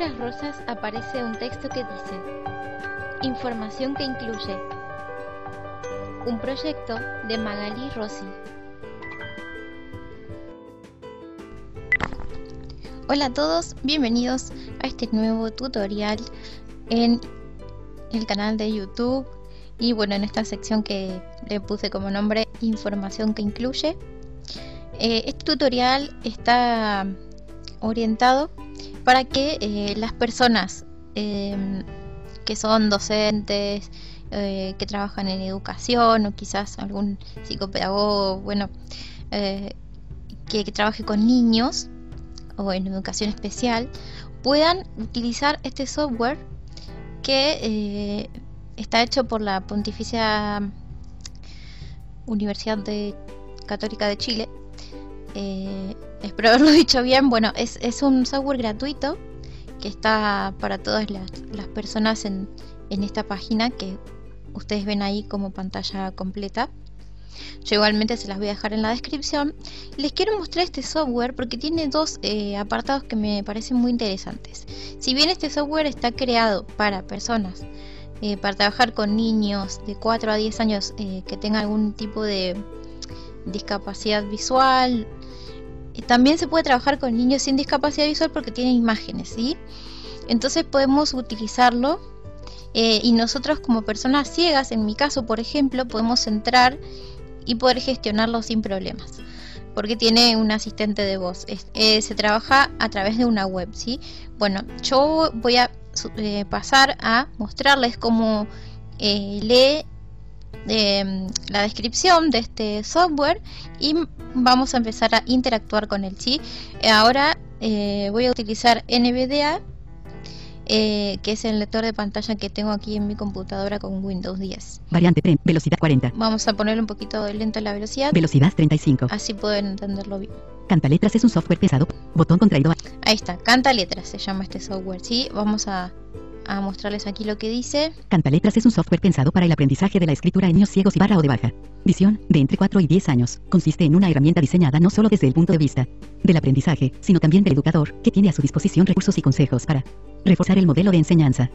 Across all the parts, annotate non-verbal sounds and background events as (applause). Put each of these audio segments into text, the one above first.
letras rosas aparece un texto que dice Información que incluye un proyecto de Magali Rossi. Hola a todos, bienvenidos a este nuevo tutorial en el canal de YouTube y bueno en esta sección que le puse como nombre información que incluye. Eh, este tutorial está orientado para que eh, las personas em, que son docentes, eh, que trabajan en educación o quizás algún psicopedagogo, bueno, que, que, trabaje con niños o en educación especial, puedan utilizar este software que está hecho por la Pontificia Universidad Católica de Chile eh, espero haberlo (laughs) dicho bien. Bueno, es, un software gratuito que está para todas las, personas en, esta página que ustedes ven ahí como pantalla completa. Yo igualmente se las voy a dejar en la descripción. Les quiero mostrar este software porque tiene dos eh, apartados que me parecen muy interesantes. Si bien este software está creado para personas, eh, para trabajar con niños de 4 a 10 años que tengan algún tipo de discapacidad visual también se puede trabajar con niños sin discapacidad visual porque tienen imágenes, ¿sí? Entonces podemos utilizarlo eh, y nosotros como personas ciegas, en mi caso por ejemplo, podemos entrar y poder gestionarlo sin problemas. Porque tiene un asistente de voz. Eh, se trabaja a través de una web, ¿sí? Bueno, yo voy a eh, pasar a mostrarles cómo lee Em, la descripción de este software y vamos a empezar a interactuar con él. ¿sí? Ahora eh, voy a utilizar NVDA, eh, que es el lector de pantalla que tengo aquí en mi computadora con Windows 10. Variante PREM, velocidad 40. Vamos a ponerle un poquito de lento la velocidad. Velocidad 35. Así pueden entenderlo bien. Canta letras es un software pesado. Botón contraído. Ahí está, Canta letras se llama este software. ¿sí? Vamos a a mostrarles aquí lo que dice. Cantaletras es un software pensado para el aprendizaje de la escritura en niños ciegos y barra o de baja. Visión, de entre 4 y 10 años. Consiste en una herramienta diseñada no solo desde el punto de vista del aprendizaje, sino también del educador, que tiene a su disposición recursos y consejos para reforzar el modelo de enseñanza.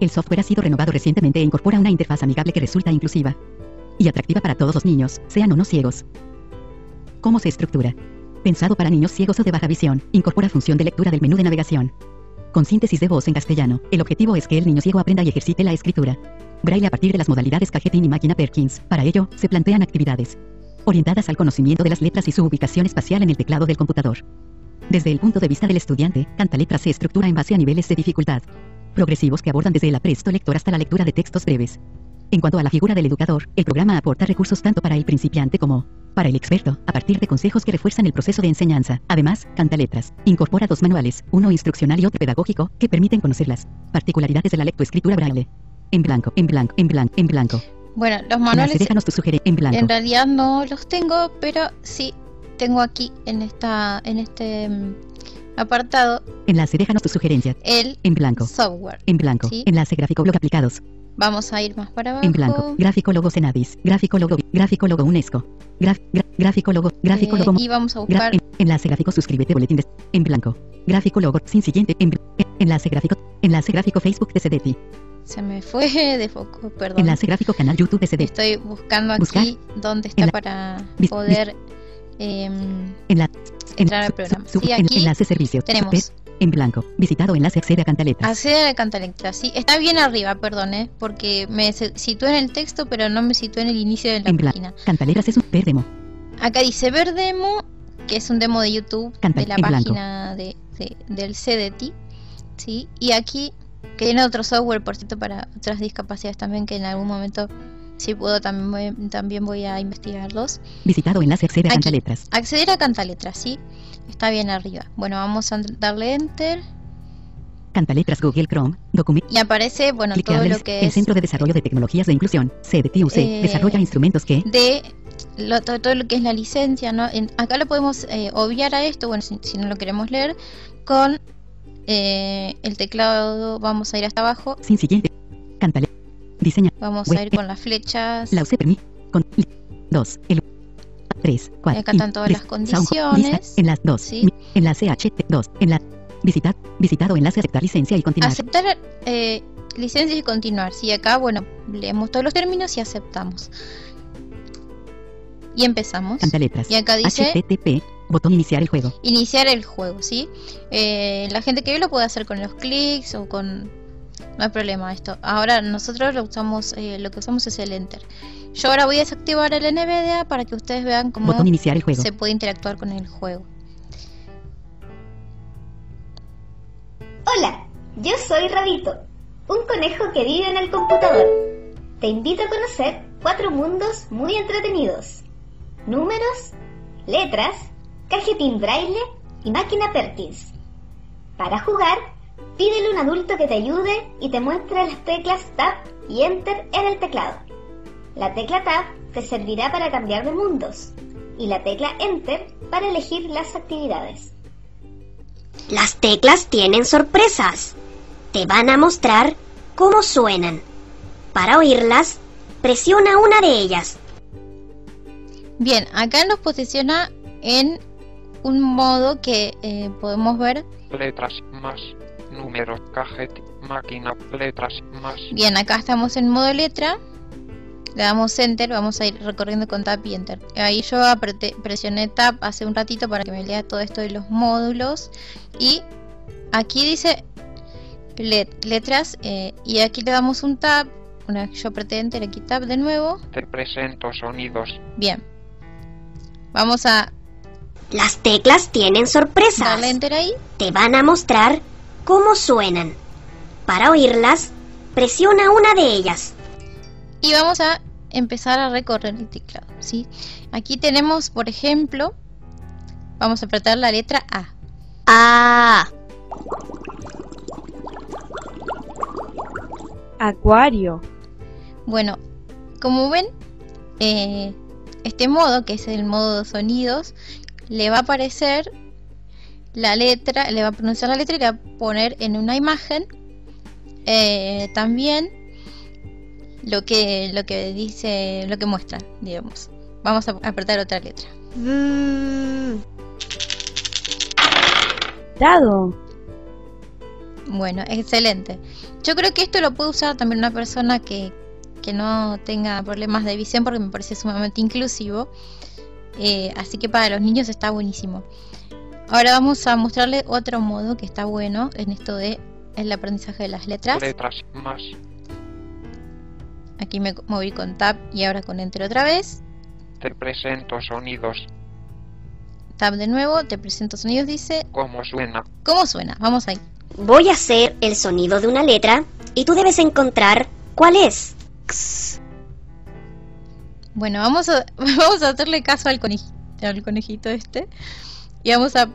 El software ha sido renovado recientemente e incorpora una interfaz amigable que resulta inclusiva y atractiva para todos los niños, sean o no ciegos. ¿Cómo se estructura? Pensado para niños ciegos o de baja visión, incorpora función de lectura del menú de navegación con síntesis de voz en castellano. El objetivo es que el niño ciego aprenda y ejercite la escritura. Braille a partir de las modalidades Cajetín y máquina Perkins. Para ello, se plantean actividades orientadas al conocimiento de las letras y su ubicación espacial en el teclado del computador. Desde el punto de vista del estudiante, Cantaletras se estructura en base a niveles de dificultad progresivos que abordan desde el apresto lector hasta la lectura de textos breves. En cuanto a la figura del educador, el programa aporta recursos tanto para el principiante como para el experto, a partir de consejos que refuerzan el proceso de enseñanza. Además, Canta Letras incorpora dos manuales, uno instruccional y otro pedagógico, que permiten conocer las particularidades de la lectoescritura braille. En blanco, en blanco, en blanco, en blanco. Bueno, los manuales. Déjanos tu sugerencia en blanco. En realidad no los tengo, pero sí tengo aquí en esta, en este mm, apartado. Enlace, déjanos tu sugerencia. El en blanco. Software. En blanco. Enlace gráfico blog aplicados. Vamos a ir más para abajo. En blanco. Gráfico logo Senadis. Gráfico logo. Gráfico logo UNESCO. gráfico logo. Gráfico logo. Y vamos a buscar. enlace gráfico. Suscríbete. Boletín de. En blanco. Gráfico logo. Sin siguiente. En, enlace gráfico. Enlace gráfico Facebook de CDT. Se me fue (laughs) de foco, perdón. Enlace gráfico canal YouTube de CDT. Estoy buscando aquí dónde está para poder eh, entrar al programa. Sí, aquí enlace servicio. Tenemos en blanco. Visitado enlace accede a Cantaletras. Accede a Cantaletras, sí. Está bien arriba, perdón, ¿eh? porque me situé en el texto, pero no me situé en el inicio de la en página. Cantaletras es un ver demo. Acá dice ver demo, que es un demo de YouTube de la página de, del CDT. ¿sí? Y aquí, que tiene otro software, por cierto, para otras discapacidades también, que en algún momento si puedo también voy, también voy a investigarlos. Visitado enlace accede a Cantaletras. Acceder a Cantaletras, sí. Está bien arriba. Bueno, vamos a darle enter. Cantaletras Google Chrome, documento. Y aparece, bueno, todo lo que es... El Centro de Desarrollo de Tecnologías de Inclusión, CDTUC, eh, desarrolla instrumentos que... De todo, lo que es la licencia, ¿no? acá lo podemos eh, obviar a esto, bueno, si, no lo queremos leer, con eh, el teclado, vamos a ir hasta abajo. Sin siguiente. Cantaletras. Diseña. Vamos a ir con las flechas. La UC permite. Con 2. El 3, 4. Acá están todas las condiciones. en las 2. En la CH 2. En la Visitar, visitado enlace aceptar licencia y continuar. Aceptar eh, licencias y continuar. Sí, acá, bueno, leemos todos los términos y aceptamos. Y empezamos. Canta letras. Y acá dice HTTP, botón iniciar el juego. iniciar el juego, ¿sí? Eh, la gente que ve lo puede hacer con los clics o con... No hay problema esto. Ahora nosotros lo usamos, eh, lo que usamos es el enter. Yo ahora voy a desactivar el NVDA para que ustedes vean cómo Botón iniciar el juego. se puede interactuar con el juego. Hola, yo soy Rabito, un conejo que vive en el computador. Te invito a conocer cuatro mundos muy entretenidos. Números, letras, cajetín braille y máquina Perkins. Para jugar, pídele a un adulto que te ayude y te muestre las teclas Tab y Enter en el teclado. La tecla Tab te servirá para cambiar de mundos y la tecla Enter para elegir las actividades. Las teclas tienen sorpresas. Te van a mostrar cómo suenan. Para oírlas, presiona una de ellas. Bien, acá nos posiciona en un modo que eh, podemos ver. letras más números cajet máquina letras más Bien, acá estamos en modo letra. Le damos enter, vamos a ir recorriendo con tab y enter. Ahí yo apreté- presioné tab hace un ratito para que me lea todo esto de los módulos. Y aquí dice let- letras eh, y aquí le damos un tab. Una vez que yo apreté enter, aquí tab de nuevo. te presento sonidos Bien. Vamos a Las teclas tienen sorpresas. darle enter ahí. Te van a mostrar cómo suenan. Para oírlas, presiona una de ellas. y vamos a empezar a recorrer el teclado, ¿sí? Aquí tenemos, por ejemplo, vamos a apretar la letra A. Ah, Acuario. Bueno, como ven, eh, este modo, que es el modo sonidos, le va a aparecer la letra, le va a pronunciar la letra y le va a poner en una imagen eh, también lo que, lo que dice, lo que muestra, digamos. Vamos a apretar otra letra. Dado. Bueno, excelente. Yo creo que esto lo puede usar también una persona que, que no tenga problemas de visión porque me parece sumamente inclusivo. Eh, así que para los niños está buenísimo. Ahora vamos a mostrarle otro modo que está bueno en esto de el aprendizaje de las letras. letras más Aquí me moví con Tab y ahora con Enter otra vez. te presento sonidos Tab de nuevo, te presento sonidos, dice. cómo suena ¿Cómo suena? Vamos ahí. voy a hacer el sonido de una letra y tú debes encontrar cuál es. X. Bueno, vamos a, (laughs) vamos a hacerle caso al conejito, al conejito este. Y vamos a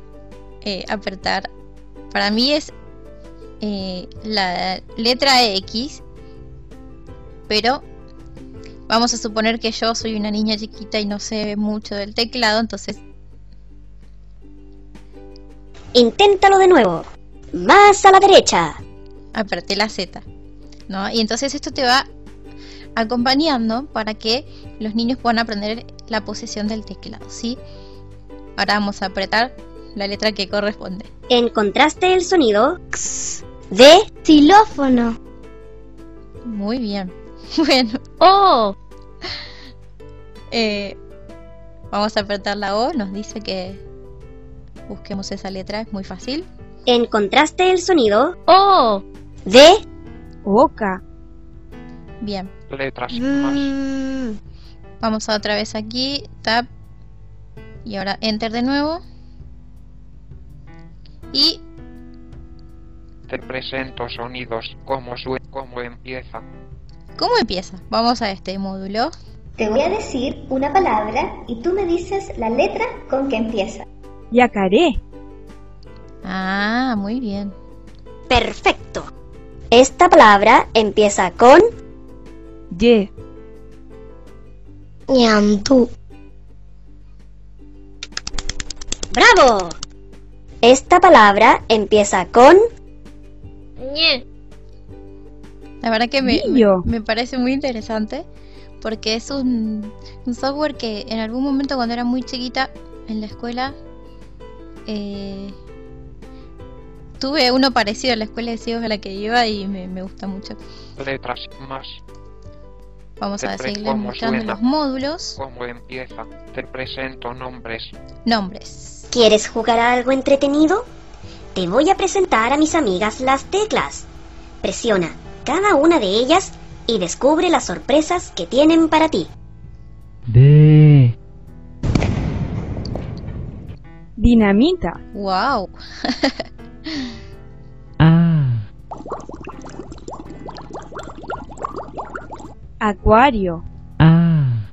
eh, apretar. Para mí es eh, la letra X. Pero vamos a suponer que yo soy una niña chiquita y no sé mucho del teclado. Entonces, Inténtalo de nuevo. Más a la derecha. apreté la Z. ¿no? Y entonces esto te va acompañando para que los niños puedan aprender la posición del teclado. ¿sí? Ahora vamos a apretar la letra que corresponde. ¿Encontraste el sonido? X de Xilófono. Muy bien. (laughs) Bueno, Oh. eh, vamos a apretar la O. Nos dice que busquemos esa letra. Es muy fácil. ¿Encontraste el sonido? Oh. De Oca. Bien. letras más Vamos a otra vez aquí. Tab. Y ahora Enter de nuevo. Y te presento sonidos cómo suena cómo empieza ¿cómo empieza? Vamos a este módulo. Te voy a decir una palabra y tú me dices la letra con que empieza. Yacaré. Ah, muy bien. perfecto. Esta palabra empieza con Ye. ñantú. ¡Bravo! Esta palabra empieza con La verdad que me, me, parece muy interesante porque es un, un software que en algún momento cuando era muy chiquita en la escuela eh, tuve uno parecido a la escuela de ciegos a la que iba y me, me gusta mucho. letras más, Vamos a ¿cómo mostrando suena? los módulos. cómo empieza, te presento nombres, Nombres. ¿Quieres jugar a algo entretenido? Te voy a presentar a mis amigas las teclas. Presiona cada una de ellas y descubre las sorpresas que tienen para ti. D, Dinamita. ¡Wow! (laughs) Acuario. A,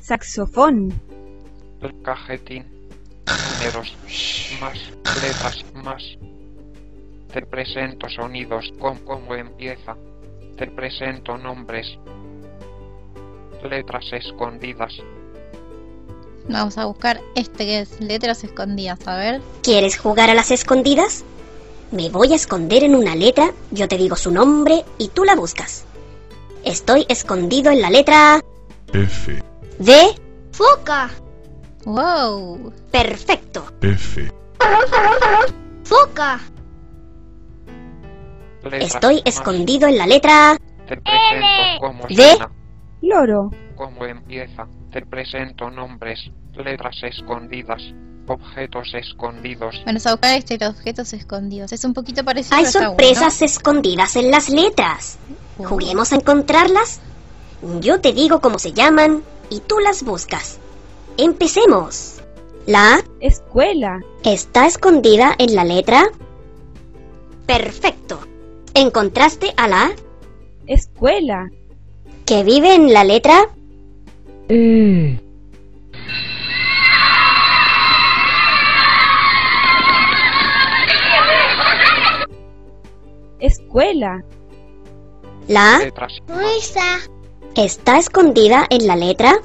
Saxofón. el cajetín, números, más, letras más, te presento sonidos, con cómo empieza, te presento nombres, letras escondidas, Vamos a buscar este que es letras escondidas. A ver. ¿Quieres jugar a las escondidas? Me voy a esconder en una letra, yo te digo su nombre y tú la buscas. Estoy escondido en la letra F, D. Foca. ¡Wow! Perfecto. F, Foca. Estoy escondido en la letra cómo ¿De? Loro. cómo empieza, te presento nombres, letras escondidas, objetos escondidos, Vamos a buscar este de los objetos escondidos. Es un poquito parecido Hay sorpresas escondidas en las letras. ¿Juguemos a encontrarlas? Yo te digo cómo se llaman y tú las buscas. Empecemos. La Escuela. está escondida en la letra. Perfecto. ¿Encontraste a la Escuela. Que vive en la letra? E, Escuela. La está escondida en la letra.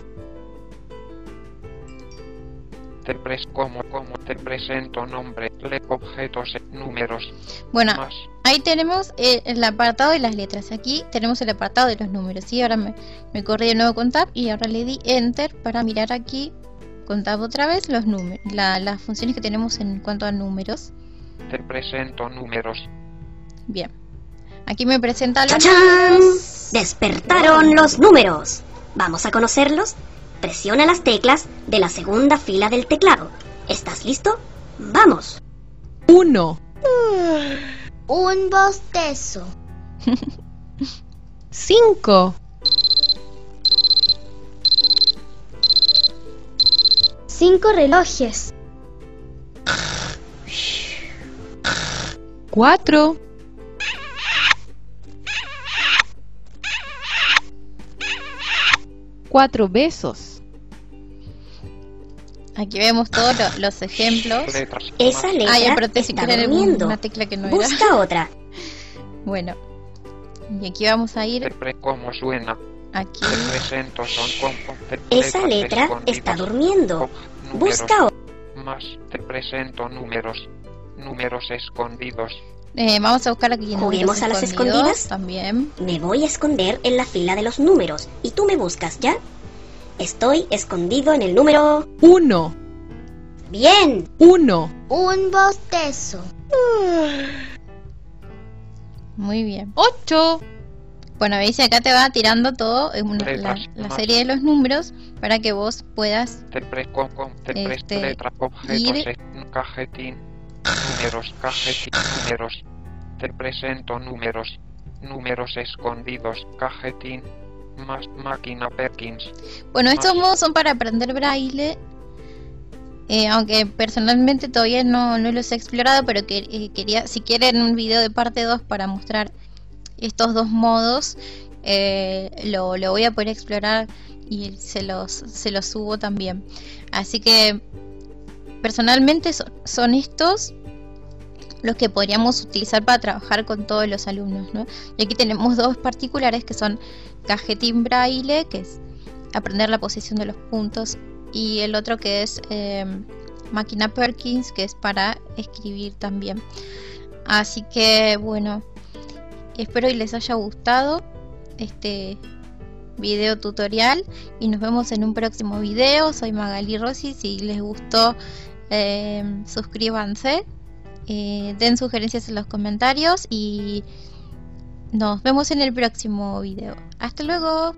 Te pres como como te presento nombre, le objetos, números, Bueno, más, ahí tenemos eh, el apartado de las letras. Aquí tenemos el apartado de los números. Y ahora me, me corrí de nuevo con Tab y ahora le di Enter para mirar aquí con Tab otra vez los números, la- las funciones que tenemos en cuanto a números. te presento números, Bien. Aquí me presenta los. Despertaron los números. ¿Vamos a conocerlos? Presiona las teclas de la segunda fila del teclado. ¿Estás listo? ¡Vamos! Uno, Un bostezo. (laughs) cinco, Cinco relojes. cuatro, cuatro besos, Aquí vemos todos lo- los ejemplos. Esa letra Ah, ya, pero te está durmiendo. una tecla que no era. Busca otra. (laughs) Bueno. Y aquí vamos a ir como suena, aquí. te presento son como, te- Esa letra está durmiendo. Busca otra. más, te presento números, números escondidos, Eh, vamos a buscar aquí en ¿Juguemos a las escondidas? También. Me voy a esconder en la fila de los números y tú me buscas, ¿ya? Estoy escondido en el número... uno, Bien. uno, Un bostezo. Muy bien. ocho, Bueno, veis acá te va tirando todo eh, una- la, Letras, la más. serie de los números para que vos puedas te pre com, com, te pre Este, ir- es- cajetín, números, cajetín, números, te presento números, números escondidos, cajetín, más máquina Perkins, Bueno, estos modos son para aprender braille, eh, aunque personalmente todavía no, no los he explorado, pero que, eh, quería, si quieren un video de parte 2 para mostrar estos dos modos, eh, lo, lo voy a poder explorar y se los, se los subo también. Así que personalmente son, son estos los que podríamos utilizar para trabajar con todos los alumnos. ¿no? Y aquí tenemos dos particulares que son cajetín braille, que es aprender la posición de los puntos, y el otro que es eh, máquina Perkins, que es para escribir también. Así que bueno, espero y les haya gustado este video tutorial y nos vemos en un próximo video. Soy Magali Rossi, si les gustó eh, suscríbanse, eh, den sugerencias en los comentarios y nos vemos en el próximo video. Hasta luego.